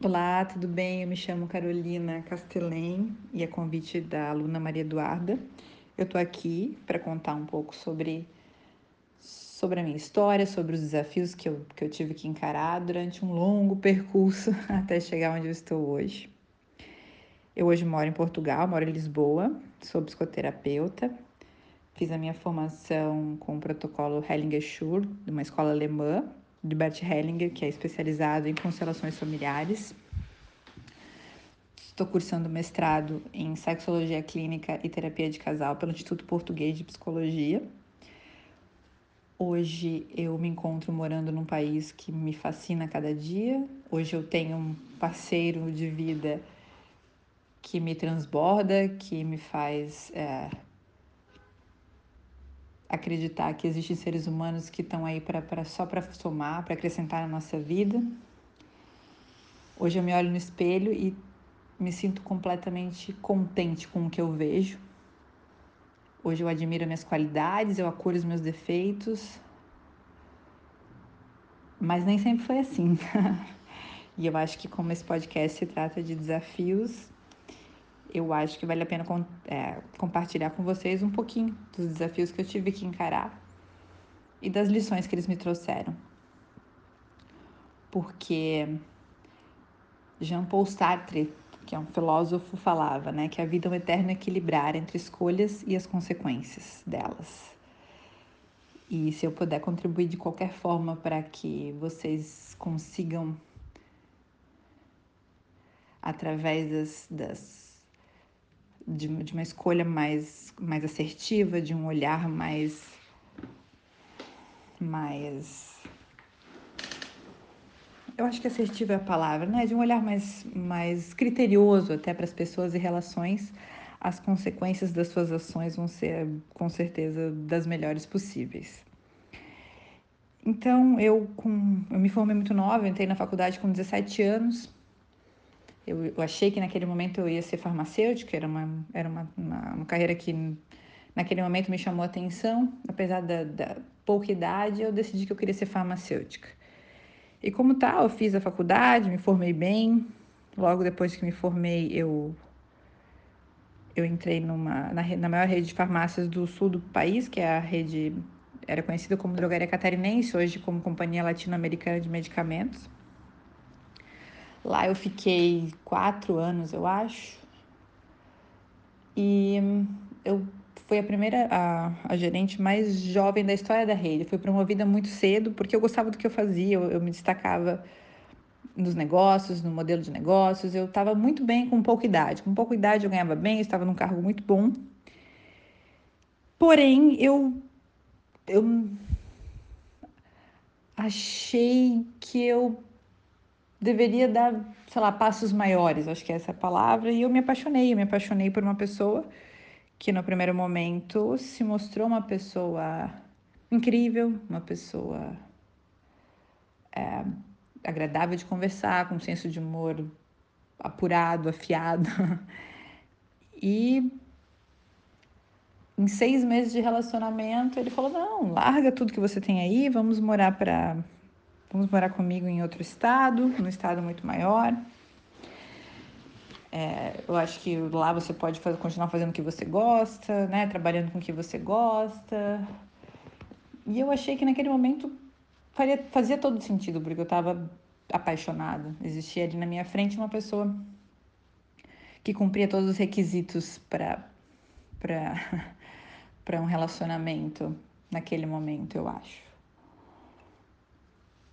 Olá, tudo bem? Eu me chamo Carolina Castelém e é convite da aluna Maria Eduarda. Eu estou aqui para contar um pouco sobre, sobre a minha história, sobre os desafios que eu, que eu tive que encarar durante um longo percurso até chegar onde eu estou hoje. Eu hoje moro em Portugal, moro em Lisboa, sou psicoterapeuta, fiz a minha formação com o protocolo Hellinger-Schur, de uma escola alemã, de Bert Hellinger, que é especializado em constelações familiares. Estou cursando mestrado em Sexologia Clínica e Terapia de Casal pelo Instituto Português de Psicologia. Hoje eu me encontro morando num país que me fascina a cada dia. Hoje eu tenho um parceiro de vida que me transborda, que me faz é, acreditar que existem seres humanos que estão aí pra, pra só para somar, para acrescentar na nossa vida. Hoje eu me olho no espelho e me sinto completamente contente com o que eu vejo. Hoje eu admiro minhas qualidades, eu acolho os meus defeitos. Mas nem sempre foi assim. e eu acho que como esse podcast se trata de desafios, eu acho que vale a pena é, compartilhar com vocês um pouquinho dos desafios que eu tive que encarar e das lições que eles me trouxeram. Porque Jean Paul Sartre, que é um filósofo, falava né, que a vida é um eterno equilibrar entre escolhas e as consequências delas. E se eu puder contribuir de qualquer forma para que vocês consigam, através das, das de, de uma escolha mais, mais assertiva, de um olhar mais. mais. Eu acho que assertivo é a palavra, né? De um olhar mais, mais criterioso até para as pessoas e relações, as consequências das suas ações vão ser, com certeza, das melhores possíveis. Então, eu, com, eu me formei muito nova, entrei na faculdade com 17 anos eu, eu, achei que naquele momento eu ia ser farmacêutica, era uma, era uma, uma, uma carreira que naquele momento me chamou a atenção, apesar da, da, pouca idade, eu decidi que eu queria ser farmacêutica. E como tal, eu fiz a faculdade, me formei bem. Logo depois que me formei, eu eu entrei numa na, na maior rede de farmácias do sul do país, que é a rede era conhecida como Drogaria Catarinense, hoje como Companhia Latino-Americana de Medicamentos. Lá eu fiquei quatro anos, eu acho. E eu fui a primeira, a, a gerente mais jovem da história da rede. Fui promovida muito cedo porque eu gostava do que eu fazia, eu, eu me destacava nos negócios, no modelo de negócios. Eu estava muito bem com pouca idade. Com pouca idade eu ganhava bem, eu estava num cargo muito bom. Porém, eu, eu achei que eu deveria dar, sei lá, passos maiores, acho que é essa a palavra, e eu me apaixonei, eu me apaixonei por uma pessoa que no primeiro momento se mostrou uma pessoa incrível, uma pessoa é, agradável de conversar, com um senso de humor apurado, afiado. E em seis meses de relacionamento, ele falou: Não, larga tudo que você tem aí, vamos morar para Vamos morar comigo em outro estado, num estado muito maior. É, eu acho que lá você pode fazer, continuar fazendo o que você gosta, né? Trabalhando com o que você gosta. E eu achei que naquele momento faria, fazia todo sentido, porque eu estava apaixonada. Existia ali na minha frente uma pessoa que cumpria todos os requisitos para para um relacionamento naquele momento, eu acho.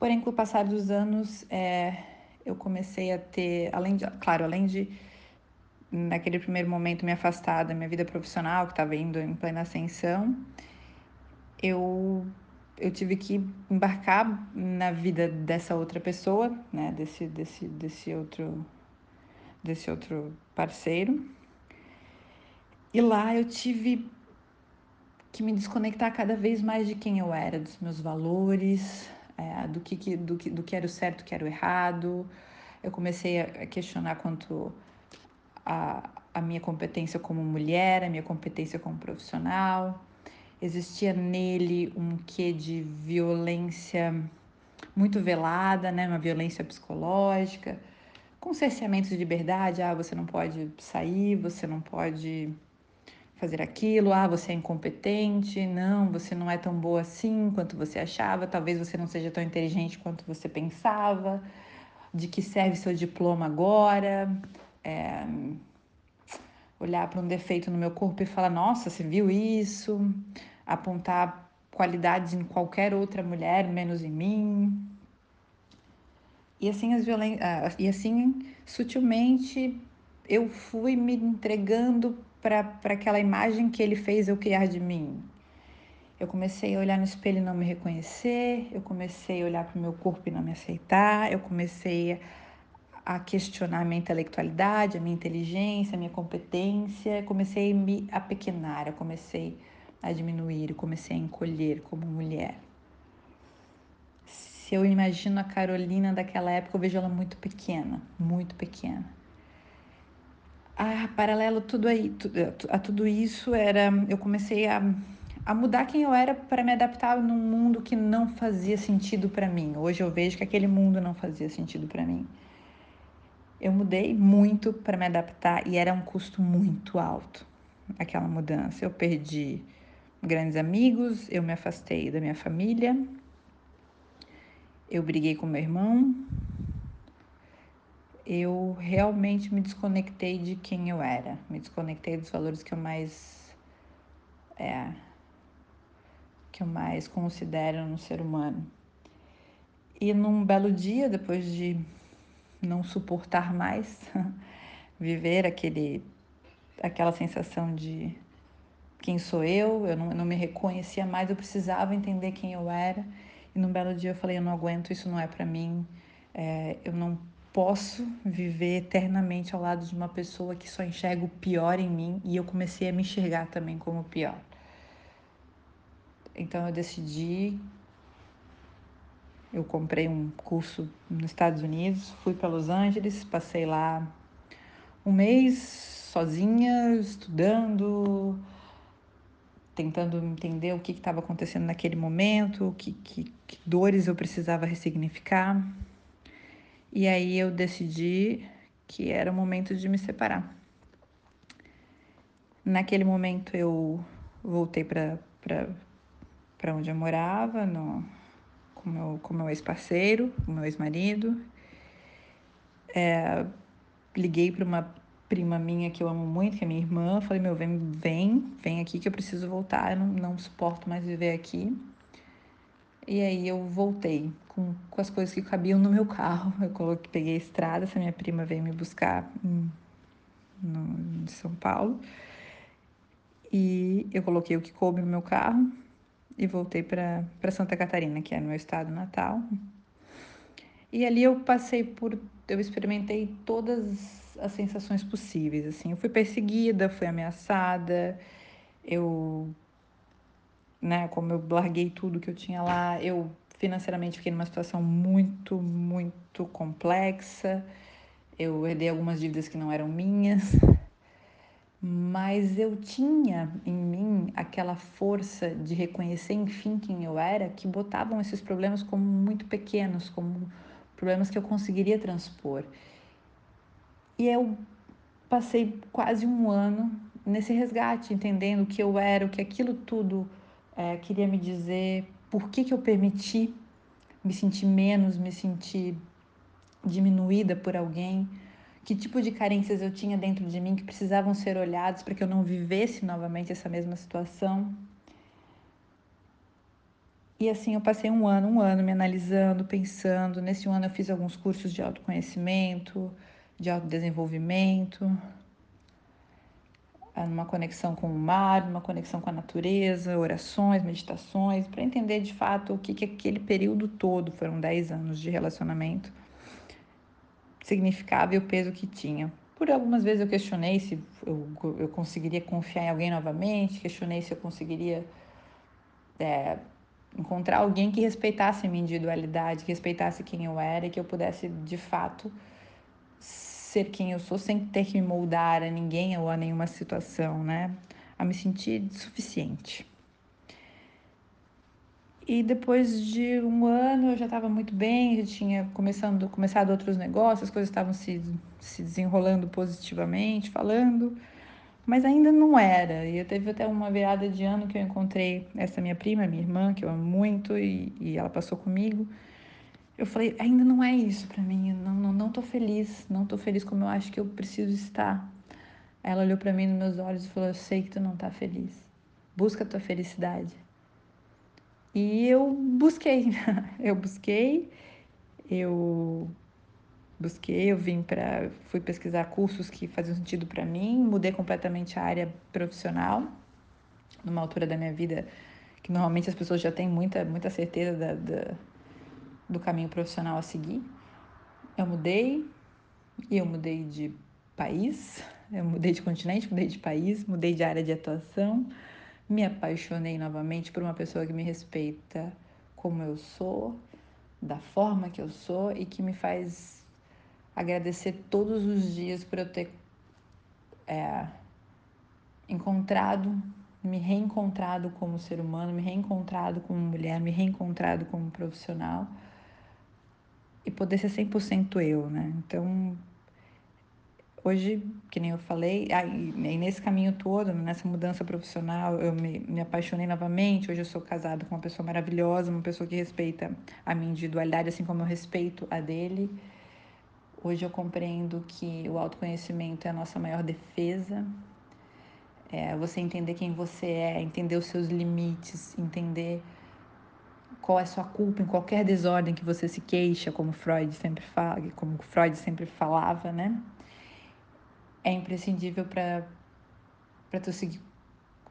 Porém, com o passar dos anos, é, eu comecei a ter, além de, claro, além de naquele primeiro momento me afastar da minha vida profissional, que estava indo em plena ascensão, eu eu tive que embarcar na vida dessa outra pessoa, né, desse desse desse outro desse outro parceiro. E lá eu tive que me desconectar cada vez mais de quem eu era, dos meus valores, é, do, que, do, que, do que era o certo, o que era o errado. Eu comecei a questionar quanto a, a minha competência como mulher, a minha competência como profissional. Existia nele um quê de violência muito velada, né? uma violência psicológica, com cerceamentos de liberdade, ah, você não pode sair, você não pode fazer aquilo, ah, você é incompetente, não, você não é tão boa assim quanto você achava, talvez você não seja tão inteligente quanto você pensava, de que serve seu diploma agora, é, olhar para um defeito no meu corpo e falar, nossa, você viu isso, apontar qualidades em qualquer outra mulher, menos em mim. E assim, as violen... Ah, e assim sutilmente eu fui me entregando para aquela imagem que ele fez eu criar de mim. Eu comecei a olhar no espelho e não me reconhecer, eu comecei a olhar para o meu corpo e não me aceitar, eu comecei a questionar a minha intelectualidade, a minha inteligência, a minha competência, eu comecei a me apequenar, eu comecei a diminuir, eu comecei a encolher como mulher. Se eu imagino a Carolina daquela época, eu vejo ela muito pequena, muito pequena ah, paralelo tudo aí, a tudo isso era, eu comecei a, a mudar quem eu era para me adaptar num mundo que não fazia sentido para mim. Hoje eu vejo que aquele mundo não fazia sentido para mim. Eu mudei muito para me adaptar e era um custo muito alto aquela mudança. Eu perdi grandes amigos, eu me afastei da minha família, eu briguei com meu irmão, eu realmente me desconectei de quem eu era, me desconectei dos valores que eu mais é, que eu mais considero no ser humano. E num belo dia, depois de não suportar mais viver aquele aquela sensação de quem sou eu, eu não, eu não me reconhecia mais, eu precisava entender quem eu era. E num belo dia eu falei, eu não aguento, isso não é para mim, é, eu não posso viver eternamente ao lado de uma pessoa que só enxerga o pior em mim e eu comecei a me enxergar também como pior. Então eu decidi, eu comprei um curso nos Estados Unidos, fui para Los Angeles, passei lá um mês sozinha, estudando, tentando entender o que estava acontecendo naquele momento, que, que, que dores eu precisava ressignificar. E aí eu decidi que era o momento de me separar. Naquele momento eu voltei para onde eu morava, no, com meu, com meu ex-parceiro, com meu ex-marido. É, liguei para uma prima minha que eu amo muito, que é minha irmã. Falei, meu, vem, vem, vem aqui que eu preciso voltar, eu não, não suporto mais viver aqui. E aí eu voltei com, com as coisas que cabiam no meu carro. Eu coloquei, peguei a estrada, essa minha prima veio me buscar em, no, em São Paulo. E eu coloquei o que coube no meu carro e voltei para Santa Catarina, que é meu estado natal. E ali eu passei por. Eu experimentei todas as sensações possíveis. Assim, eu fui perseguida, fui ameaçada, eu né? Como eu larguei tudo que eu tinha lá, eu financeiramente fiquei numa situação muito, muito complexa. Eu herdei algumas dívidas que não eram minhas, mas eu tinha em mim aquela força de reconhecer, enfim, quem eu era, que botavam esses problemas como muito pequenos, como problemas que eu conseguiria transpor. E eu passei quase um ano nesse resgate, entendendo o que eu era, o que aquilo tudo é, queria me dizer por que, que eu permiti me sentir menos, me sentir diminuída por alguém, que tipo de carências eu tinha dentro de mim que precisavam ser olhados para que eu não vivesse novamente essa mesma situação. E assim eu passei um ano, um ano me analisando, pensando. Nesse ano eu fiz alguns cursos de autoconhecimento, de autodesenvolvimento, numa conexão com o mar, numa conexão com a natureza, orações, meditações, para entender de fato o que, que aquele período todo, foram 10 anos de relacionamento, significava e o peso que tinha. Por algumas vezes eu questionei se eu, eu conseguiria confiar em alguém novamente, questionei se eu conseguiria é, encontrar alguém que respeitasse a minha individualidade, que respeitasse quem eu era e que eu pudesse de fato ser quem eu sou sem ter que me moldar a ninguém ou a nenhuma situação, né? A me sentir suficiente. E depois de um ano eu já estava muito bem, já tinha começando, começado outros negócios, as coisas estavam se, se desenrolando positivamente, falando, mas ainda não era. E eu teve até uma virada de ano que eu encontrei essa minha prima, minha irmã, que eu amo muito, e, e ela passou comigo. Eu falei, ainda não é isso para mim, não, não, não tô feliz, não tô feliz como eu acho que eu preciso estar. Ela olhou para mim nos meus olhos e falou: Eu sei que tu não tá feliz. Busca a tua felicidade. E eu busquei, eu busquei, eu busquei, eu vim para, fui pesquisar cursos que faziam sentido para mim, mudei completamente a área profissional, numa altura da minha vida que normalmente as pessoas já têm muita, muita certeza da, da do caminho profissional a seguir. Eu mudei, e eu mudei de país, eu mudei de continente, mudei de país, mudei de área de atuação, me apaixonei novamente por uma pessoa que me respeita como eu sou, da forma que eu sou e que me faz agradecer todos os dias por eu ter é, encontrado, me reencontrado como ser humano, me reencontrado como mulher, me reencontrado como profissional e poder ser 100% eu, né? Então, hoje, que nem eu falei, aí, nesse caminho todo, nessa mudança profissional, eu me, me apaixonei novamente. Hoje eu sou casada com uma pessoa maravilhosa, uma pessoa que respeita a minha individualidade, assim como eu respeito a dele. Hoje eu compreendo que o autoconhecimento é a nossa maior defesa. É você entender quem você é, entender os seus limites, entender qual é sua culpa em qualquer desordem que você se queixa, como Freud sempre fala, como Freud sempre falava, né? é imprescindível para para tu seguir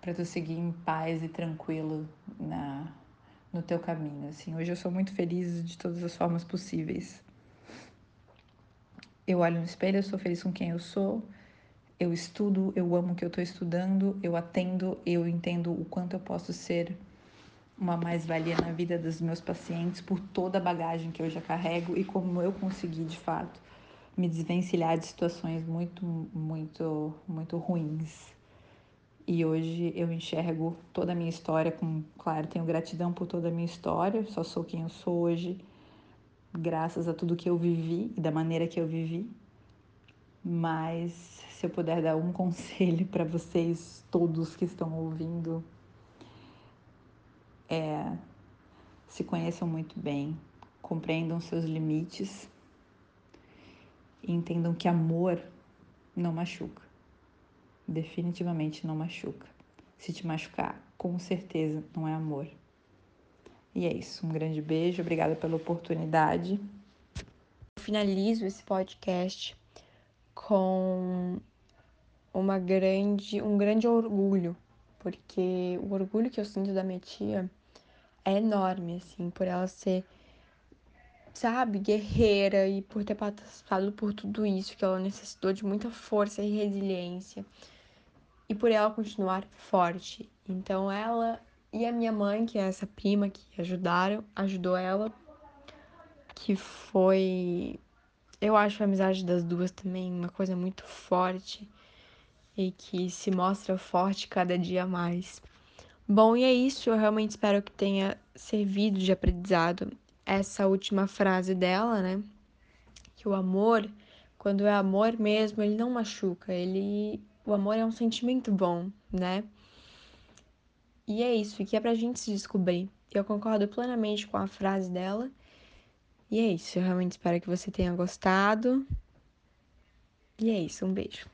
para tu seguir em paz e tranquilo na no teu caminho, assim. Hoje eu sou muito feliz de todas as formas possíveis. Eu olho no espelho, eu sou feliz com quem eu sou. Eu estudo, eu amo o que eu estou estudando, eu atendo, eu entendo o quanto eu posso ser uma mais-valia na vida dos meus pacientes por toda a bagagem que eu já carrego e como eu consegui de fato me desvencilhar de situações muito, muito, muito ruins. E hoje eu enxergo toda a minha história com, claro, tenho gratidão por toda a minha história, só sou quem eu sou hoje, graças a tudo que eu vivi e da maneira que eu vivi. Mas se eu puder dar um conselho para vocês todos que estão ouvindo, é se conheçam muito bem, compreendam seus limites e entendam que amor não machuca. Definitivamente não machuca. Se te machucar, com certeza não é amor. E é isso. Um grande beijo, obrigada pela oportunidade. finalizo esse podcast com uma grande, um grande orgulho, porque o orgulho que eu sinto da minha tia é enorme, assim, por ela ser sabe, guerreira e por ter passado por tudo isso, que ela necessitou de muita força e resiliência. E por ela continuar forte. Então ela e a minha mãe, que é essa prima que ajudaram, ajudou ela, que foi eu acho a amizade das duas também uma coisa muito forte e que se mostra forte cada dia mais. Bom, e é isso. Eu realmente espero que tenha servido de aprendizado essa última frase dela, né? Que o amor, quando é amor mesmo, ele não machuca. Ele, o amor é um sentimento bom, né? E é isso, que é pra gente se descobrir. Eu concordo plenamente com a frase dela. E é isso, eu realmente espero que você tenha gostado. E é isso, um beijo.